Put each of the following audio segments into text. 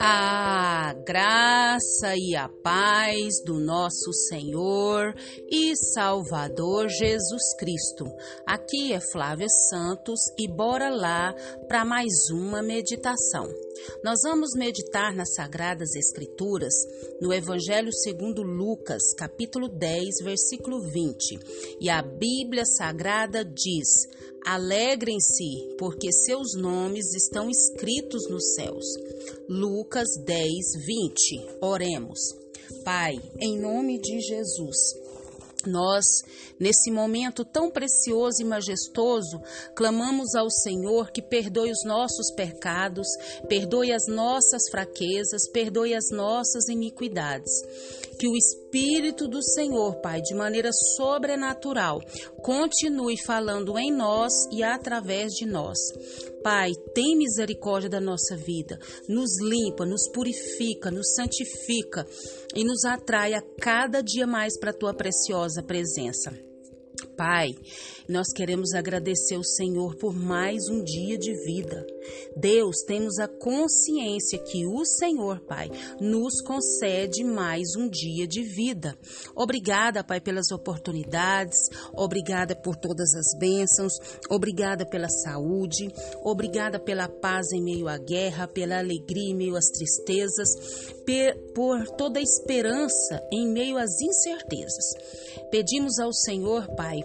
A graça e a paz do nosso Senhor e Salvador Jesus Cristo. Aqui é Flávia Santos e bora lá para mais uma meditação. Nós vamos meditar nas Sagradas Escrituras no Evangelho segundo Lucas, capítulo 10, versículo 20. E a Bíblia Sagrada diz: Alegrem-se, porque seus nomes estão escritos nos céus. Lucas 10, 20. Oremos. Pai, em nome de Jesus, nós, nesse momento tão precioso e majestoso, clamamos ao Senhor que perdoe os nossos pecados, perdoe as nossas fraquezas, perdoe as nossas iniquidades. Que o Espírito do Senhor, Pai, de maneira sobrenatural, continue falando em nós e através de nós. Pai, tem misericórdia da nossa vida, nos limpa, nos purifica, nos santifica e nos atrai a cada dia mais para a tua preciosa presença. Pai, nós queremos agradecer o Senhor por mais um dia de vida. Deus, temos a consciência que o Senhor, Pai, nos concede mais um dia de vida. Obrigada, Pai, pelas oportunidades, obrigada por todas as bênçãos, obrigada pela saúde, obrigada pela paz em meio à guerra, pela alegria em meio às tristezas, por toda a esperança em meio às incertezas. Pedimos ao Senhor, Pai,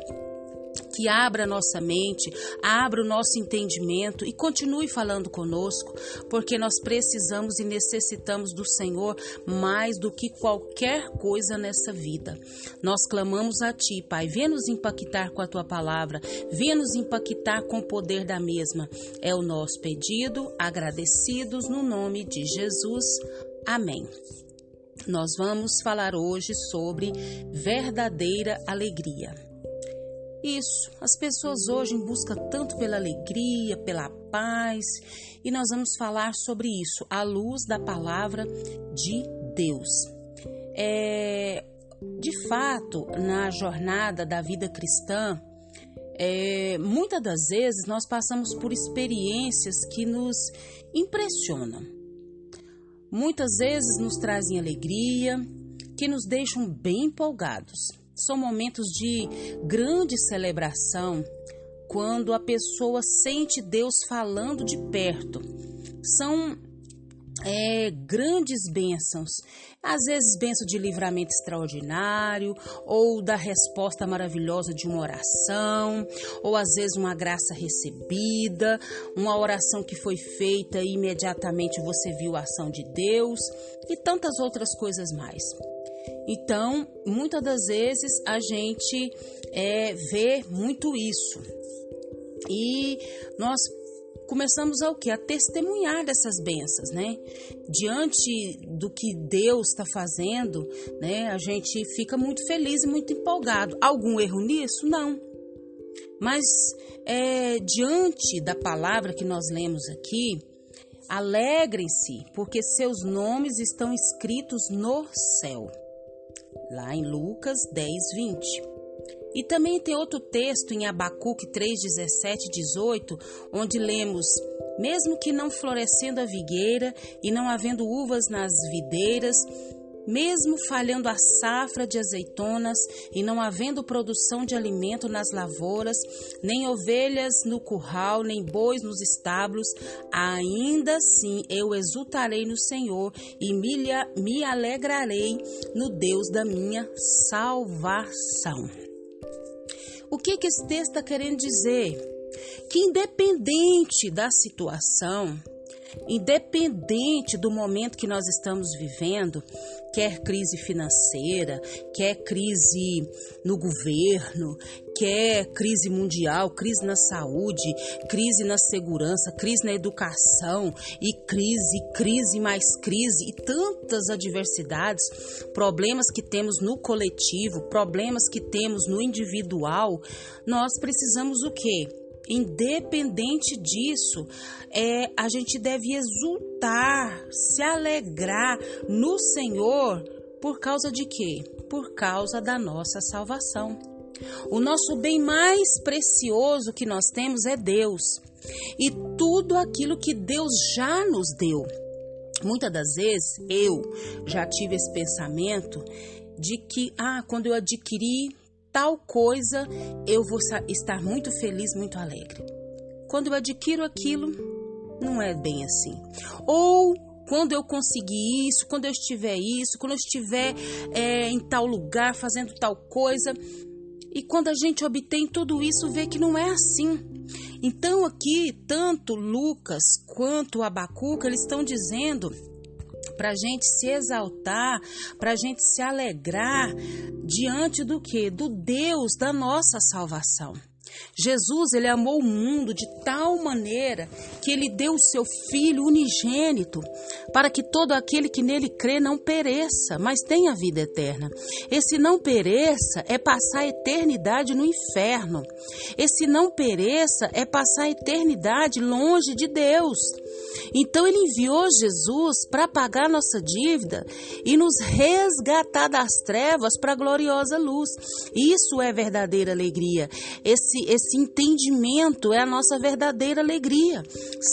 que abra nossa mente, abra o nosso entendimento e continue falando conosco, porque nós precisamos e necessitamos do Senhor mais do que qualquer coisa nessa vida. Nós clamamos a Ti, Pai, venha nos impactar com a Tua palavra, venha nos impactar com o poder da mesma. É o nosso pedido, agradecidos no nome de Jesus. Amém. Nós vamos falar hoje sobre verdadeira alegria. Isso, as pessoas hoje buscam tanto pela alegria, pela paz, e nós vamos falar sobre isso à luz da palavra de Deus. É, de fato, na jornada da vida cristã, é, muitas das vezes nós passamos por experiências que nos impressionam. Muitas vezes nos trazem alegria, que nos deixam bem empolgados. São momentos de grande celebração quando a pessoa sente Deus falando de perto. São é, grandes bênçãos, às vezes bênção de livramento extraordinário, ou da resposta maravilhosa de uma oração, ou às vezes uma graça recebida, uma oração que foi feita e imediatamente você viu a ação de Deus, e tantas outras coisas mais. Então, muitas das vezes a gente é, vê muito isso. E nós começamos a o que? A testemunhar dessas bênçãos, né? Diante do que Deus está fazendo, né? A gente fica muito feliz e muito empolgado. Algum erro nisso? Não. Mas é, diante da palavra que nós lemos aqui, alegrem-se, porque seus nomes estão escritos no céu lá em Lucas 10, 20. E também tem outro texto em Abacuque 3, 17 e 18, onde lemos: Mesmo que não florescendo a vigueira e não havendo uvas nas videiras, mesmo falhando a safra de azeitonas e não havendo produção de alimento nas lavouras, nem ovelhas no curral, nem bois nos estábulos, ainda assim eu exultarei no Senhor e me, alegrarei no Deus da minha salvação. O que, que esse texto está querendo dizer? Que independente da situação, independente do momento que nós estamos vivendo, quer crise financeira, quer crise no governo, quer crise mundial, crise na saúde, crise na segurança, crise na educação e crise, crise mais crise e tantas adversidades, problemas que temos no coletivo, problemas que temos no individual, nós precisamos o quê? Independente disso, é, a gente deve exultar, se alegrar no Senhor por causa de quê? Por causa da nossa salvação. O nosso bem mais precioso que nós temos é Deus e tudo aquilo que Deus já nos deu. Muitas das vezes eu já tive esse pensamento de que, ah, quando eu adquirir tal coisa, eu vou estar muito feliz, muito alegre. Quando eu adquiro aquilo, não é bem assim. Ou quando eu conseguir isso, quando eu estiver isso, quando eu estiver é, em tal lugar fazendo tal coisa. E quando a gente obtém tudo isso, vê que não é assim. Então aqui, tanto Lucas quanto Abacuca, eles estão dizendo para a gente se exaltar, para a gente se alegrar diante do que? Do Deus da nossa salvação. Jesus, ele amou o mundo de tal maneira que ele deu o seu filho unigênito para que todo aquele que nele crê não pereça, mas tenha vida eterna. Esse não pereça é passar a eternidade no inferno. Esse não pereça é passar a eternidade longe de Deus. Então ele enviou Jesus para pagar nossa dívida e nos resgatar das trevas para a gloriosa luz. Isso é verdadeira alegria. Esse esse entendimento é a nossa verdadeira alegria.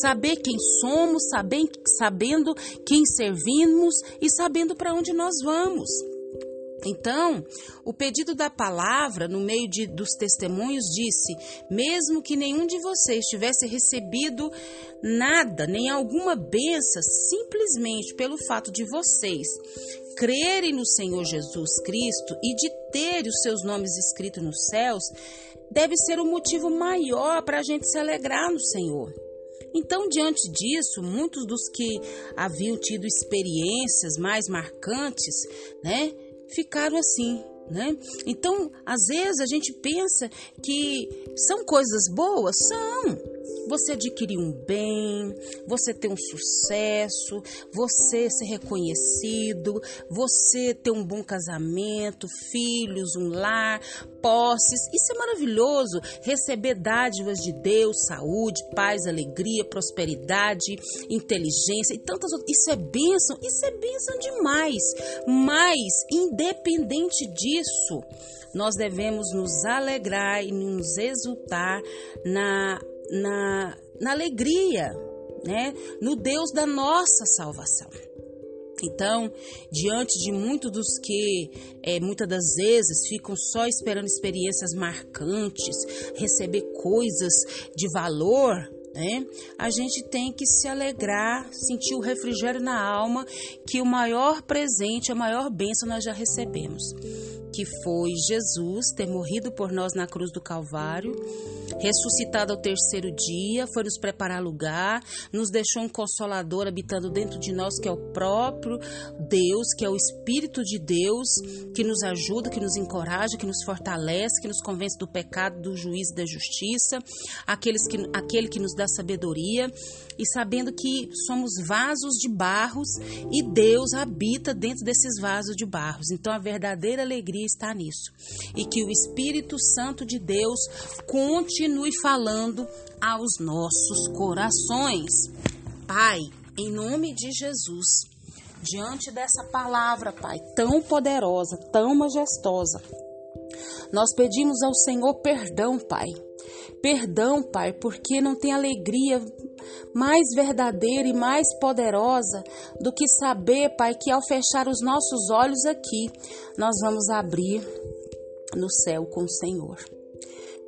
Saber quem somos, saber, sabendo quem servimos e sabendo para onde nós vamos. Então, o pedido da palavra, no meio de, dos testemunhos, disse: mesmo que nenhum de vocês tivesse recebido nada, nem alguma benção, simplesmente pelo fato de vocês crerem no Senhor Jesus Cristo e de ter os seus nomes escritos nos céus, deve ser o um motivo maior para a gente se alegrar no Senhor. Então, diante disso, muitos dos que haviam tido experiências mais marcantes, né, ficaram assim, né? Então, às vezes a gente pensa que são coisas boas, são. Você adquirir um bem, você ter um sucesso, você ser reconhecido, você ter um bom casamento, filhos, um lar, posses. Isso é maravilhoso. Receber dádivas de Deus, saúde, paz, alegria, prosperidade, inteligência e tantas outras. Isso é bênção, isso é bênção demais. Mas, independente disso, nós devemos nos alegrar e nos exultar na, na, na alegria, né? no Deus da nossa salvação. Então, diante de muitos dos que é, muitas das vezes ficam só esperando experiências marcantes, receber coisas de valor, né? A gente tem que se alegrar, sentir o refrigério na alma, que o maior presente, a maior bênção nós já recebemos que foi Jesus ter morrido por nós na cruz do Calvário, ressuscitado ao terceiro dia, foi nos preparar lugar, nos deixou um consolador habitando dentro de nós, que é o próprio Deus, que é o Espírito de Deus, que nos ajuda, que nos encoraja, que nos fortalece, que nos convence do pecado, do juízo e da justiça, aqueles que, aquele que nos dá sabedoria, e sabendo que somos vasos de barros e Deus habita dentro desses vasos de barros. Então a verdadeira alegria está nisso. E que o Espírito Santo de Deus continue falando aos nossos corações. Pai, em nome de Jesus, diante dessa palavra, Pai, tão poderosa, tão majestosa, nós pedimos ao Senhor perdão, Pai. Perdão, Pai, porque não tem alegria mais verdadeira e mais poderosa do que saber, Pai, que ao fechar os nossos olhos aqui, nós vamos abrir no céu com o Senhor.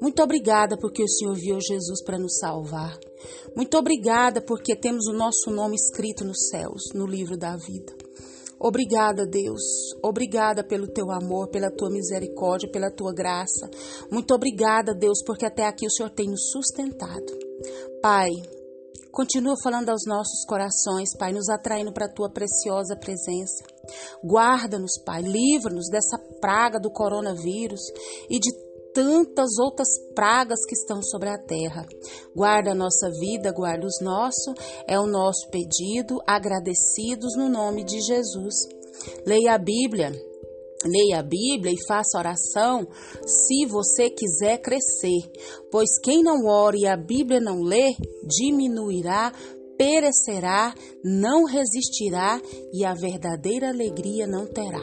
Muito obrigada porque o Senhor viu Jesus para nos salvar. Muito obrigada porque temos o nosso nome escrito nos céus, no livro da vida. Obrigada, Deus. Obrigada pelo teu amor, pela tua misericórdia, pela tua graça. Muito obrigada, Deus, porque até aqui o Senhor tem nos sustentado. Pai, Continua falando aos nossos corações, Pai, nos atraindo para a tua preciosa presença. Guarda-nos, Pai, livra-nos dessa praga do coronavírus e de tantas outras pragas que estão sobre a terra. Guarda a nossa vida, guarda os nossos, é o nosso pedido, agradecidos no nome de Jesus. Leia a Bíblia Leia a Bíblia e faça oração se você quiser crescer, pois quem não ore e a Bíblia não lê, diminuirá, perecerá, não resistirá e a verdadeira alegria não terá.